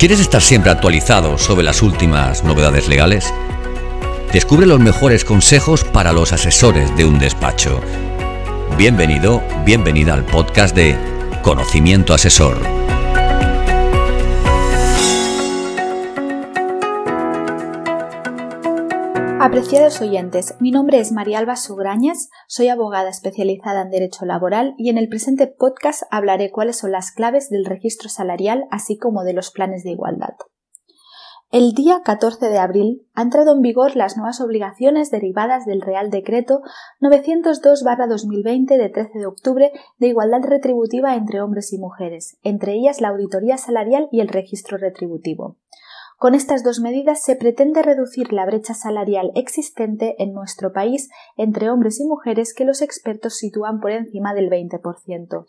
¿Quieres estar siempre actualizado sobre las últimas novedades legales? Descubre los mejores consejos para los asesores de un despacho. Bienvenido, bienvenida al podcast de Conocimiento Asesor. Apreciados oyentes, mi nombre es María Alba Sugrañas, soy abogada especializada en Derecho Laboral y en el presente podcast hablaré cuáles son las claves del registro salarial así como de los planes de igualdad. El día 14 de abril han entrado en vigor las nuevas obligaciones derivadas del Real Decreto 902-2020 de 13 de octubre de igualdad retributiva entre hombres y mujeres, entre ellas la auditoría salarial y el registro retributivo. Con estas dos medidas se pretende reducir la brecha salarial existente en nuestro país entre hombres y mujeres que los expertos sitúan por encima del 20%.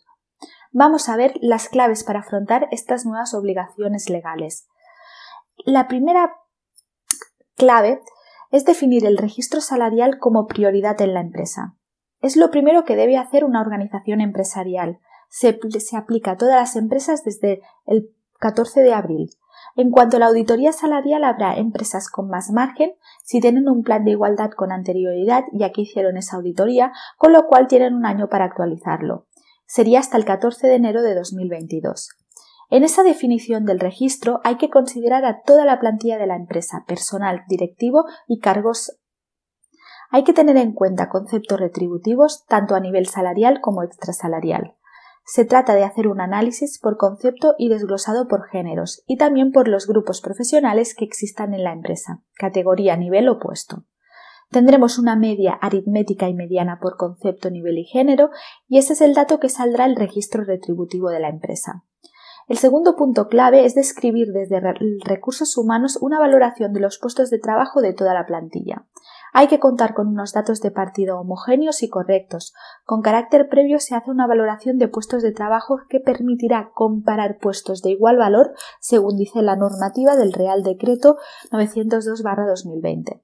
Vamos a ver las claves para afrontar estas nuevas obligaciones legales. La primera clave es definir el registro salarial como prioridad en la empresa. Es lo primero que debe hacer una organización empresarial. Se, aplica a todas las empresas desde el 14 de abril. En cuanto a la auditoría salarial, habrá empresas con más margen si tienen un plan de igualdad con anterioridad, ya que hicieron esa auditoría, con lo cual tienen un año para actualizarlo. Sería hasta el 14 de enero de 2022. En esa definición del registro hay que considerar a toda la plantilla de la empresa, personal, directivo y cargos. Hay que tener en cuenta conceptos retributivos tanto a nivel salarial como extrasalarial. Se trata de hacer un análisis por concepto y desglosado por géneros y también por los grupos profesionales que existan en la empresa, categoría, nivel o puesto. Tendremos una media aritmética y mediana por concepto, nivel y género, y ese es el dato que saldrá el registro retributivo de la empresa. El segundo punto clave es describir desde recursos humanos una valoración de los puestos de trabajo de toda la plantilla. Hay que contar con unos datos de partido homogéneos y correctos. Con carácter previo se hace una valoración de puestos de trabajo que permitirá comparar puestos de igual valor según dice la normativa del Real Decreto 902-2020.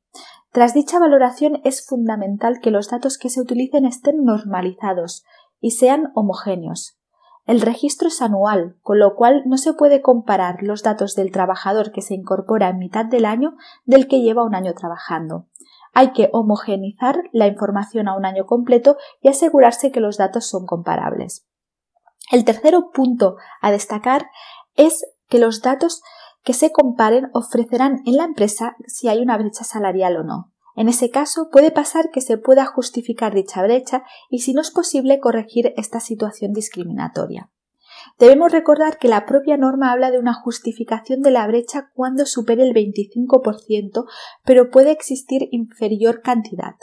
Tras dicha valoración es fundamental que los datos que se utilicen estén normalizados y sean homogéneos. El registro es anual, con lo cual no se puede comparar los datos del trabajador que se incorpora en mitad del año del que lleva un año trabajando. Hay que homogenizar la información a un año completo y asegurarse que los datos son comparables. El tercer punto a destacar es que los datos que se comparen ofrecerán en la empresa si hay una brecha salarial o no. En ese caso, puede pasar que se pueda justificar dicha brecha y, si no es posible, corregir esta situación discriminatoria. Debemos recordar que la propia norma habla de una justificación de la brecha cuando supere el 25%, pero puede existir inferior cantidad.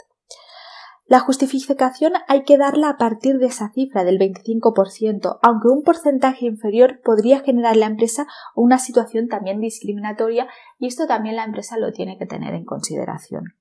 La justificación hay que darla a partir de esa cifra del 25%, aunque un porcentaje inferior podría generar en la empresa una situación también discriminatoria y esto también la empresa lo tiene que tener en consideración.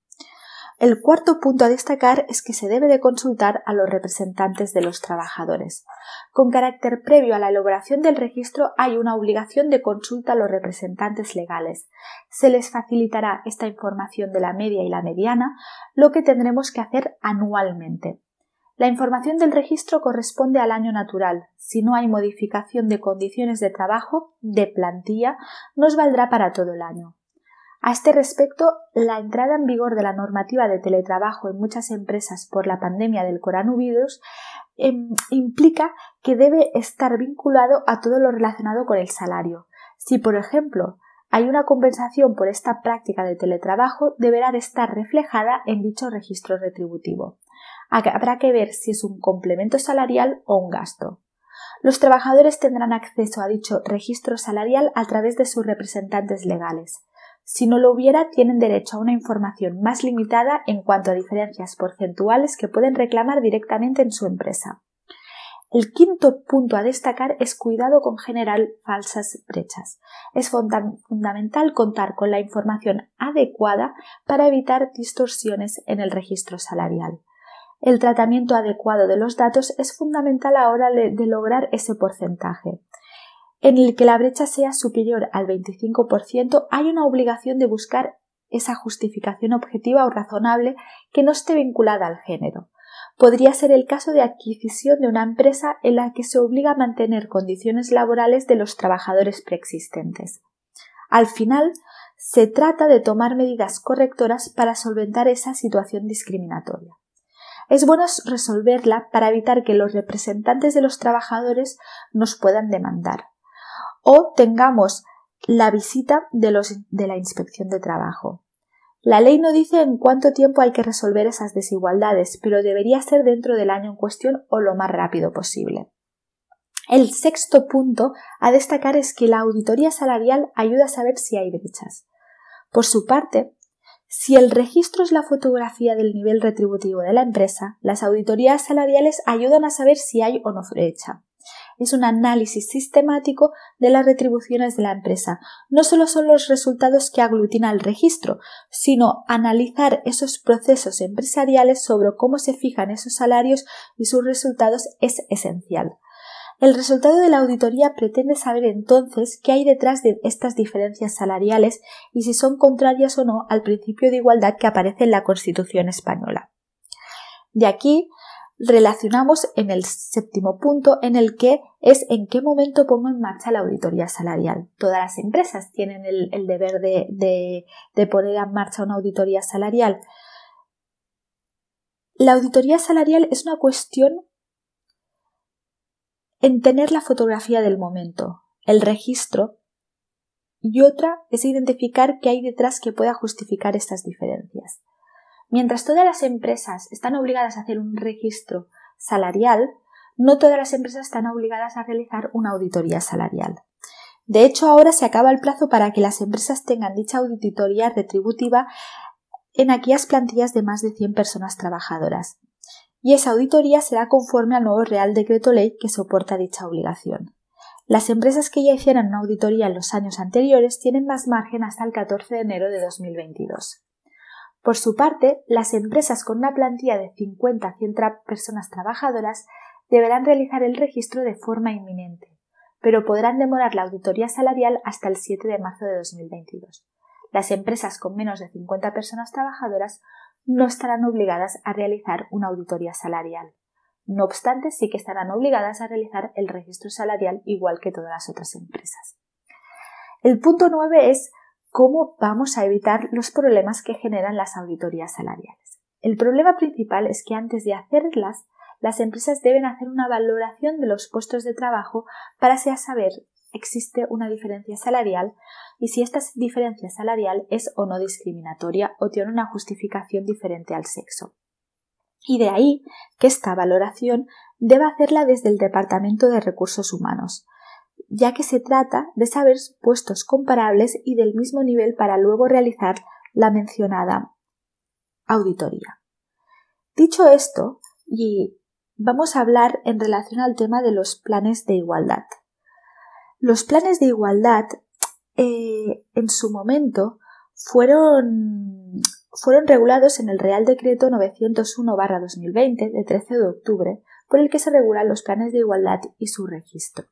El cuarto punto a destacar es que se debe de consultar a los representantes de los trabajadores. Con carácter previo a la elaboración del registro hay una obligación de consulta a los representantes legales. Se les facilitará esta información de la media y la mediana, lo que tendremos que hacer anualmente. La información del registro corresponde al año natural. Si no hay modificación de condiciones de trabajo, de plantilla, nos valdrá para todo el año. A este respecto, la entrada en vigor de la normativa de teletrabajo en muchas empresas por la pandemia del coronavirus em, implica que debe estar vinculado a todo lo relacionado con el salario. Si, por ejemplo, hay una compensación por esta práctica de teletrabajo, deberá estar reflejada en dicho registro retributivo. Habrá que ver si es un complemento salarial o un gasto. Los trabajadores tendrán acceso a dicho registro salarial a través de sus representantes legales. Si no lo hubiera, tienen derecho a una información más limitada en cuanto a diferencias porcentuales que pueden reclamar directamente en su empresa. El quinto punto a destacar es cuidado con generar falsas brechas. Es fundamental contar con la información adecuada para evitar distorsiones en el registro salarial. El tratamiento adecuado de los datos es fundamental a la hora de lograr ese porcentaje en el que la brecha sea superior al 25%, hay una obligación de buscar esa justificación objetiva o razonable que no esté vinculada al género. Podría ser el caso de adquisición de una empresa en la que se obliga a mantener condiciones laborales de los trabajadores preexistentes. Al final, se trata de tomar medidas correctoras para solventar esa situación discriminatoria. Es bueno resolverla para evitar que los representantes de los trabajadores nos puedan demandar o tengamos la visita de, la inspección de trabajo. La ley no dice en cuánto tiempo hay que resolver esas desigualdades, pero debería ser dentro del año en cuestión o lo más rápido posible. El sexto punto a destacar es que la auditoría salarial ayuda a saber si hay brechas. Por su parte, si el registro es la fotografía del nivel retributivo de la empresa, las auditorías salariales ayudan a saber si hay o no brecha es un análisis sistemático de las retribuciones de la empresa. No solo son los resultados que aglutina el registro, sino analizar esos procesos empresariales sobre cómo se fijan esos salarios y sus resultados es esencial. El resultado de la auditoría pretende saber entonces qué hay detrás de estas diferencias salariales y si son contrarias o no al principio de igualdad que aparece en la Constitución española. De aquí relacionamos en el séptimo punto en el que es en qué momento pongo en marcha la auditoría salarial. Todas las empresas tienen el, deber de, de poner en marcha una auditoría salarial. La auditoría salarial es una cuestión en tener la fotografía del momento, el registro, y otra es identificar qué hay detrás que pueda justificar estas diferencias. Mientras todas las empresas están obligadas a hacer un registro salarial, no todas las empresas están obligadas a realizar una auditoría salarial. De hecho, ahora se acaba el plazo para que las empresas tengan dicha auditoría retributiva en aquellas plantillas de más de 100 personas trabajadoras. Y esa auditoría será conforme al nuevo Real Decreto Ley que soporta dicha obligación. Las empresas que ya hicieran una auditoría en los años anteriores tienen más margen hasta el 14 de enero de 2022. Por su parte, las empresas con una plantilla de 50 a 100 personas trabajadoras deberán realizar el registro de forma inminente, pero podrán demorar la auditoría salarial hasta el 7 de marzo de 2022. Las empresas con menos de 50 personas trabajadoras no estarán obligadas a realizar una auditoría salarial. No obstante, sí que estarán obligadas a realizar el registro salarial igual que todas las otras empresas. El punto 9 es cómo vamos a evitar los problemas que generan las auditorías salariales. El problema principal es que antes de hacerlas, las empresas deben hacer una valoración de los puestos de trabajo para saber existe una diferencia salarial y si esta diferencia salarial es o no discriminatoria o tiene una justificación diferente al sexo. Y de ahí que esta valoración deba hacerla desde el Departamento de Recursos Humanos, ya que se trata de saber puestos comparables y del mismo nivel para luego realizar la mencionada auditoría. Dicho esto, y vamos a hablar en relación al tema de los planes de igualdad. Los planes de igualdad eh, en su momento fueron, fueron regulados en el Real Decreto 901-2020 de 13 de octubre, por el que se regulan los planes de igualdad y su registro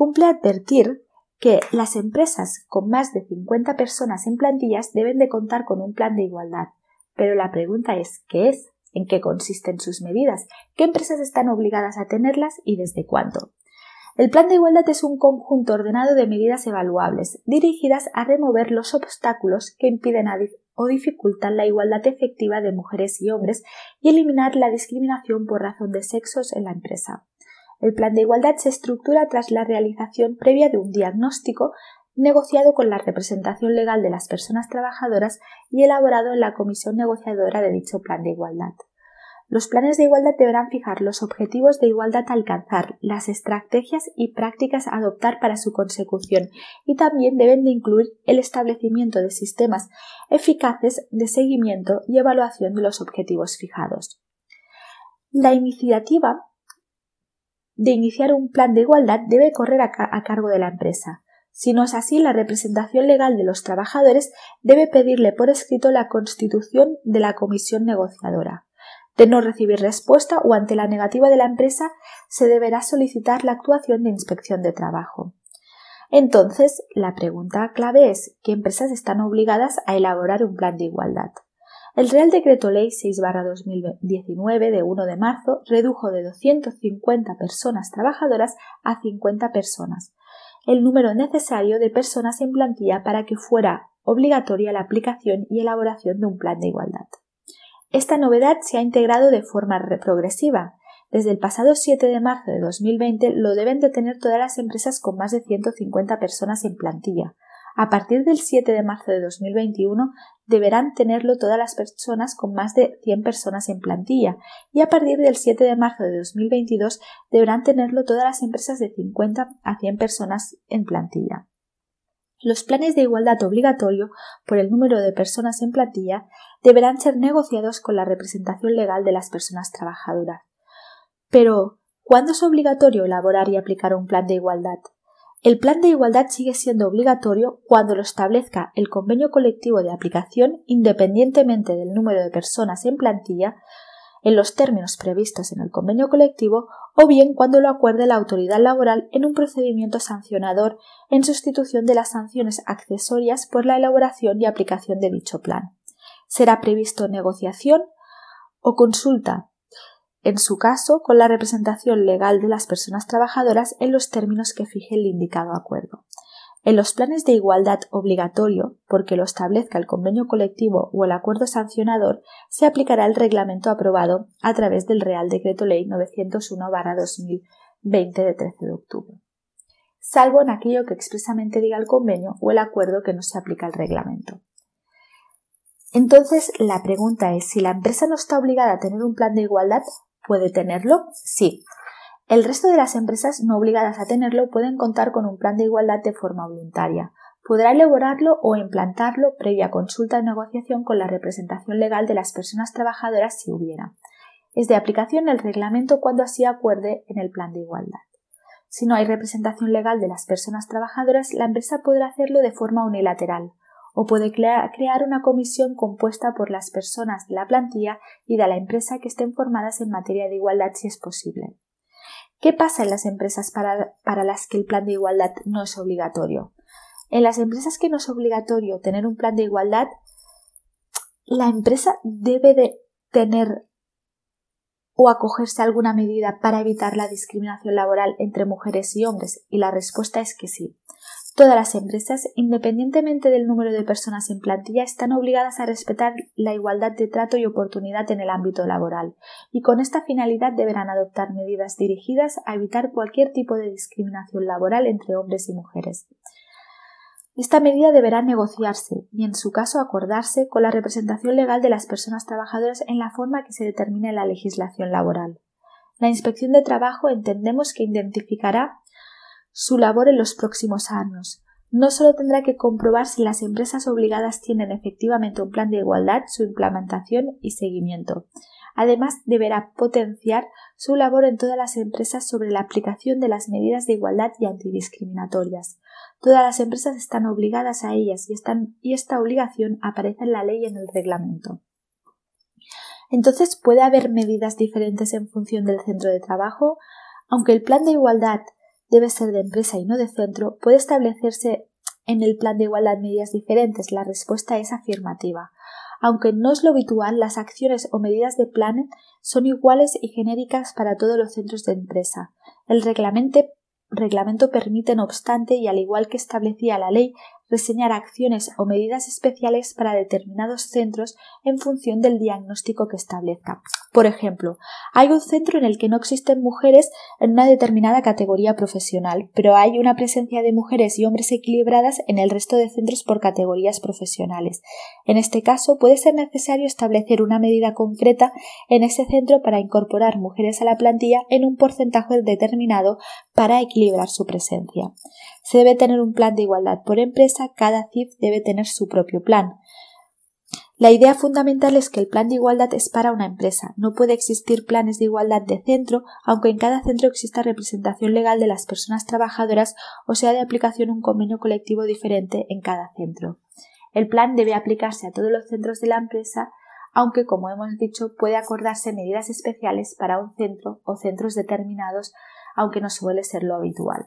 cumple advertir que las empresas con más de 50 personas en plantillas deben de contar con un plan de igualdad. Pero la pregunta es ¿qué es? ¿En qué consisten sus medidas? ¿Qué empresas están obligadas a tenerlas y desde cuándo? El plan de igualdad es un conjunto ordenado de medidas evaluables dirigidas a remover los obstáculos que impiden o dificultan la igualdad efectiva de mujeres y hombres y eliminar la discriminación por razón de sexos en la empresa. El plan de igualdad se estructura tras la realización previa de un diagnóstico negociado con la representación legal de las personas trabajadoras y elaborado en la comisión negociadora de dicho plan de igualdad. Los planes de igualdad deberán fijar los objetivos de igualdad a alcanzar, las estrategias y prácticas a adoptar para su consecución y también deben de incluir el establecimiento de sistemas eficaces de seguimiento y evaluación de los objetivos fijados. La iniciativa de iniciar un plan de igualdad debe correr a, cargo de la empresa. Si no es así, la representación legal de los trabajadores debe pedirle por escrito la constitución de la comisión negociadora. De no recibir respuesta o ante la negativa de la empresa, se deberá solicitar la actuación de inspección de trabajo. Entonces, la pregunta clave es ¿qué empresas están obligadas a elaborar un plan de igualdad? El Real Decreto Ley 6-2019 de 1 de marzo redujo de 250 personas trabajadoras a 50 personas. el número necesario de personas en plantilla para que fuera obligatoria la aplicación y elaboración de un plan de igualdad. Esta novedad se ha integrado de forma progresiva. Desde el pasado 7 de marzo de 2020 lo deben de tener todas las empresas con más de 150 personas en plantilla. A partir del 7 de marzo de 2021 deberán tenerlo todas las personas con más de 100 personas en plantilla y a partir del 7 de marzo de 2022 deberán tenerlo todas las empresas de 50 a 100 personas en plantilla. Los planes de igualdad obligatorio por el número de personas en plantilla deberán ser negociados con la representación legal de las personas trabajadoras. Pero, ¿cuándo es obligatorio elaborar y aplicar un plan de igualdad? El plan de igualdad sigue siendo obligatorio cuando lo establezca el convenio colectivo de aplicación independientemente del número de personas en plantilla en los términos previstos en el convenio colectivo o bien cuando lo acuerde la autoridad laboral en un procedimiento sancionador en sustitución de las sanciones accesorias por la elaboración y aplicación de dicho plan. Será previsto negociación o consulta en su caso, con la representación legal de las personas trabajadoras en los términos que fije el indicado acuerdo. En los planes de igualdad obligatorio, porque lo establezca el convenio colectivo o el acuerdo sancionador, se aplicará el reglamento aprobado a través del Real Decreto Ley 901-2020 de 13 de octubre, salvo en aquello que expresamente diga el convenio o el acuerdo que no se aplica al reglamento. Entonces, la pregunta es si la empresa no está obligada a tener un plan de igualdad, ¿puede tenerlo? Sí, el resto de las empresas no obligadas a tenerlo pueden contar con un plan de igualdad de forma voluntaria. Podrá elaborarlo o implantarlo previa consulta y negociación con la representación legal de las personas trabajadoras si hubiera. Es de aplicación el reglamento cuando así acuerde en el plan de igualdad. Si no hay representación legal de las personas trabajadoras, la empresa podrá hacerlo de forma unilateral o puede crear una comisión compuesta por las personas de la plantilla y de la empresa que estén formadas en materia de igualdad si es posible. ¿Qué pasa en las empresas para, las que el plan de igualdad no es obligatorio? En las empresas que no es obligatorio tener un plan de igualdad, la empresa debe de tener o acogerse a alguna medida para evitar la discriminación laboral entre mujeres y hombres y la respuesta es que sí. Todas las empresas, independientemente del número de personas en plantilla, están obligadas a respetar la igualdad de trato y oportunidad en el ámbito laboral, y con esta finalidad deberán adoptar medidas dirigidas a evitar cualquier tipo de discriminación laboral entre hombres y mujeres. Esta medida deberá negociarse y, en su caso, acordarse con la representación legal de las personas trabajadoras en la forma que se determine la legislación laboral. La Inspección de Trabajo entendemos que identificará su labor en los próximos años. No solo tendrá que comprobar si las empresas obligadas tienen efectivamente un plan de igualdad, su implementación y seguimiento. Además, deberá potenciar su labor en todas las empresas sobre la aplicación de las medidas de igualdad y antidiscriminatorias. Todas las empresas están obligadas a ellas y, y esta obligación aparece en la ley y en el reglamento. Entonces, ¿puede haber medidas diferentes en función del centro de trabajo? Aunque el plan de igualdad debe ser de empresa y no de centro, puede establecerse en el plan de igualdad medidas diferentes. La respuesta es afirmativa. Aunque no es lo habitual, las acciones o medidas de plan son iguales y genéricas para todos los centros de empresa. El reglamento, reglamento permite, no obstante, y al igual que establecía la ley, reseñar acciones o medidas especiales para determinados centros en función del diagnóstico que establezca. Por ejemplo, hay un centro en el que no existen mujeres en una determinada categoría profesional, pero hay una presencia de mujeres y hombres equilibradas en el resto de centros por categorías profesionales. En este caso, puede ser necesario establecer una medida concreta en ese centro para incorporar mujeres a la plantilla en un porcentaje determinado para equilibrar su presencia. Se debe tener un plan de igualdad por empresa, cada CIF debe tener su propio plan. La idea fundamental es que el plan de igualdad es para una empresa. No puede existir planes de igualdad de centro, aunque en cada centro exista representación legal de las personas trabajadoras o sea de aplicación un convenio colectivo diferente en cada centro. El plan debe aplicarse a todos los centros de la empresa, aunque, como hemos dicho, puede acordarse medidas especiales para un centro o centros determinados, aunque no suele ser lo habitual.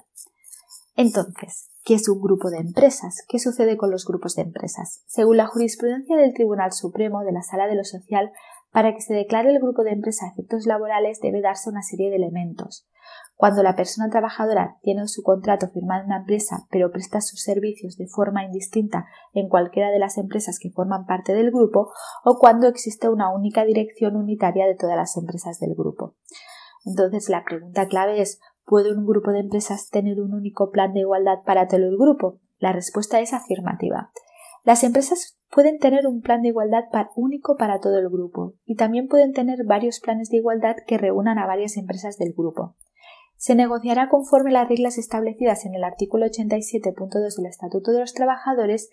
Entonces, ¿qué es un grupo de empresas? ¿Qué sucede con los grupos de empresas? Según la jurisprudencia del Tribunal Supremo de la Sala de lo Social, Para que se declare el grupo de empresa a efectos laborales debe darse una serie de elementos. Cuando la persona trabajadora tiene su contrato firmado en una empresa pero presta sus servicios de forma indistinta en cualquiera de las empresas que forman parte del grupo o cuando existe una única dirección unitaria de todas las empresas del grupo. Entonces la pregunta clave es ¿puede un grupo de empresas tener un único plan de igualdad para todo el grupo? La respuesta es afirmativa. Las empresas pueden tener un plan de igualdad único para todo el grupo y también pueden tener varios planes de igualdad que reúnan a varias empresas del grupo. Se negociará conforme las reglas establecidas en el artículo 87.2 del Estatuto de los Trabajadores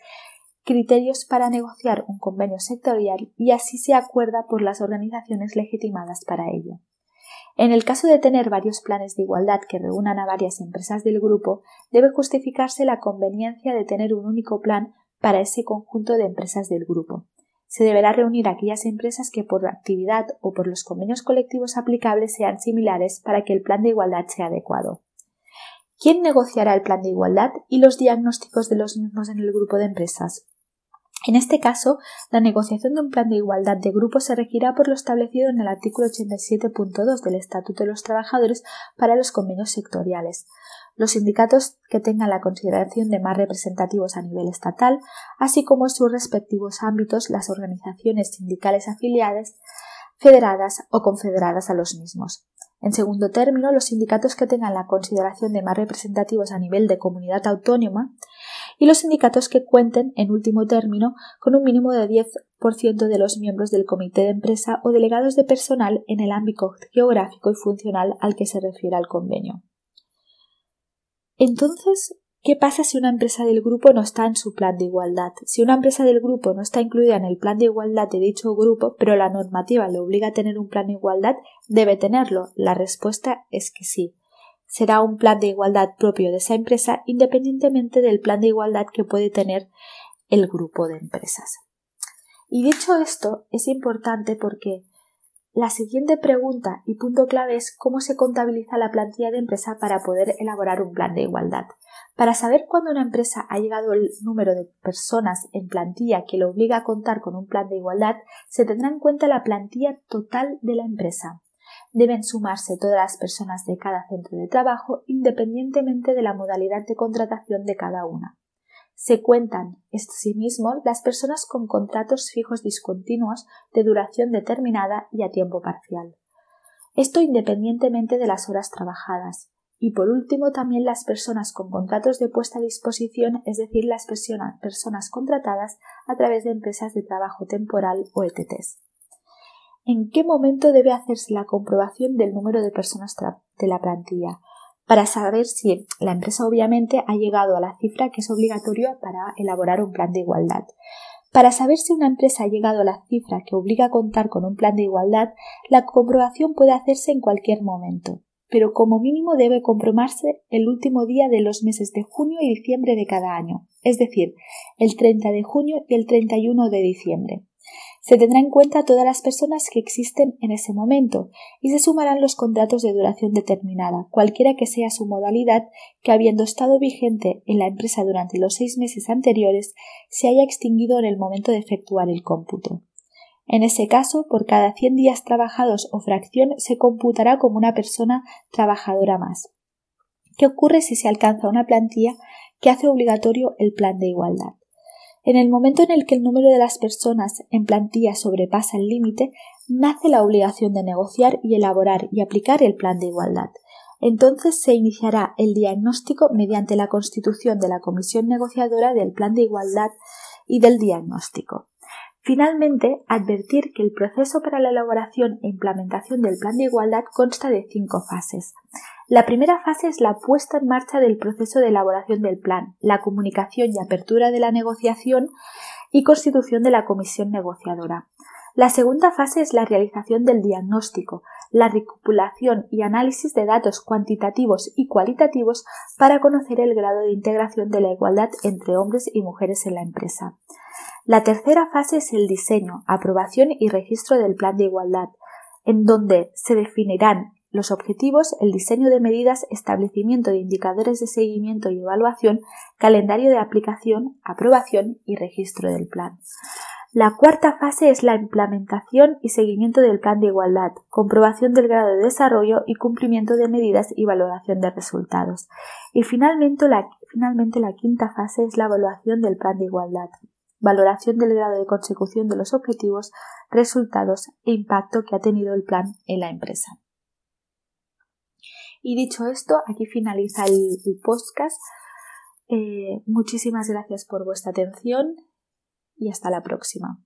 criterios para negociar un convenio sectorial y así se acuerda por las organizaciones legitimadas para ello. En el caso de tener varios planes de igualdad que reúnan a varias empresas del grupo, debe justificarse la conveniencia de tener un único plan para ese conjunto de empresas del grupo. Se deberá reunir aquellas empresas que por actividad o por los convenios colectivos aplicables sean similares para que el plan de igualdad sea adecuado. ¿Quién negociará el plan de igualdad y los diagnósticos de los mismos en el grupo de empresas? En este caso, la negociación de un plan de igualdad de grupo se regirá por lo establecido en el artículo 87.2 del Estatuto de los Trabajadores para los convenios sectoriales. Los sindicatos que tengan la consideración de más representativos a nivel estatal, así como en sus respectivos ámbitos las organizaciones sindicales afiliadas, federadas o confederadas a los mismos. En segundo término, los sindicatos que tengan la consideración de más representativos a nivel de comunidad autónoma y los sindicatos que cuenten, en último término, con un mínimo de 10% de los miembros del comité de empresa o delegados de personal en el ámbito geográfico y funcional al que se refiere el convenio. Entonces, ¿Qué pasa si una empresa del grupo no está en su plan de igualdad? Si una empresa del grupo no está incluida en el plan de igualdad de dicho grupo, pero la normativa le obliga a tener un plan de igualdad, ¿debe tenerlo? La respuesta es que sí será un plan de igualdad propio de esa empresa independientemente del plan de igualdad que puede tener el grupo de empresas. Y dicho esto, es importante porque la siguiente pregunta y punto clave es cómo se contabiliza la plantilla de empresa para poder elaborar un plan de igualdad. Para saber cuándo una empresa ha llegado el número de personas en plantilla que le obliga a contar con un plan de igualdad, se tendrá en cuenta la plantilla total de la empresa deben sumarse todas las personas de cada centro de trabajo independientemente de la modalidad de contratación de cada una. Se cuentan, asimismo, las personas con contratos fijos discontinuos de duración determinada y a tiempo parcial. Esto independientemente de las horas trabajadas. Y por último también las personas con contratos de puesta a disposición, es decir, las personas contratadas a través de empresas de trabajo temporal o ETTs en qué momento debe hacerse la comprobación del número de personas de la plantilla, para saber si la empresa obviamente ha llegado a la cifra que es obligatoria para elaborar un plan de igualdad. Para saber si una empresa ha llegado a la cifra que obliga a contar con un plan de igualdad, la comprobación puede hacerse en cualquier momento, pero como mínimo debe comprobarse el último día de los meses de junio y diciembre de cada año, es decir, el 30 de junio y el 31 de diciembre. Se tendrá en cuenta todas las personas que existen en ese momento y se sumarán los contratos de duración determinada, cualquiera que sea su modalidad, que habiendo estado vigente en la empresa durante los seis meses anteriores, se haya extinguido en el momento de efectuar el cómputo. En ese caso, por cada 100 días trabajados o fracción se computará como una persona trabajadora más. ¿Qué ocurre si se alcanza una plantilla que hace obligatorio el plan de igualdad? En el momento en el que el número de las personas en plantilla sobrepasa el límite, nace la obligación de negociar y elaborar y aplicar el plan de igualdad. Entonces se iniciará el diagnóstico mediante la constitución de la comisión negociadora del plan de igualdad y del diagnóstico. Finalmente, advertir que el proceso para la elaboración e implementación del plan de igualdad consta de cinco fases. La primera fase es la puesta en marcha del proceso de elaboración del plan, la comunicación y apertura de la negociación y constitución de la comisión negociadora. La segunda fase es la realización del diagnóstico, la recupulación y análisis de datos cuantitativos y cualitativos para conocer el grado de integración de la igualdad entre hombres y mujeres en la empresa. La tercera fase es el diseño, aprobación y registro del plan de igualdad, en donde se definirán los objetivos, el diseño de medidas, establecimiento de indicadores de seguimiento y evaluación, calendario de aplicación, aprobación y registro del plan. La cuarta fase es la implementación y seguimiento del plan de igualdad, comprobación del grado de desarrollo y cumplimiento de medidas y valoración de resultados. Y finalmente la, finalmente la quinta fase es la evaluación del plan de igualdad, valoración del grado de consecución de los objetivos, resultados e impacto que ha tenido el plan en la empresa. Y dicho esto, aquí finaliza el, podcast. Eh, muchísimas gracias por vuestra atención y hasta la próxima.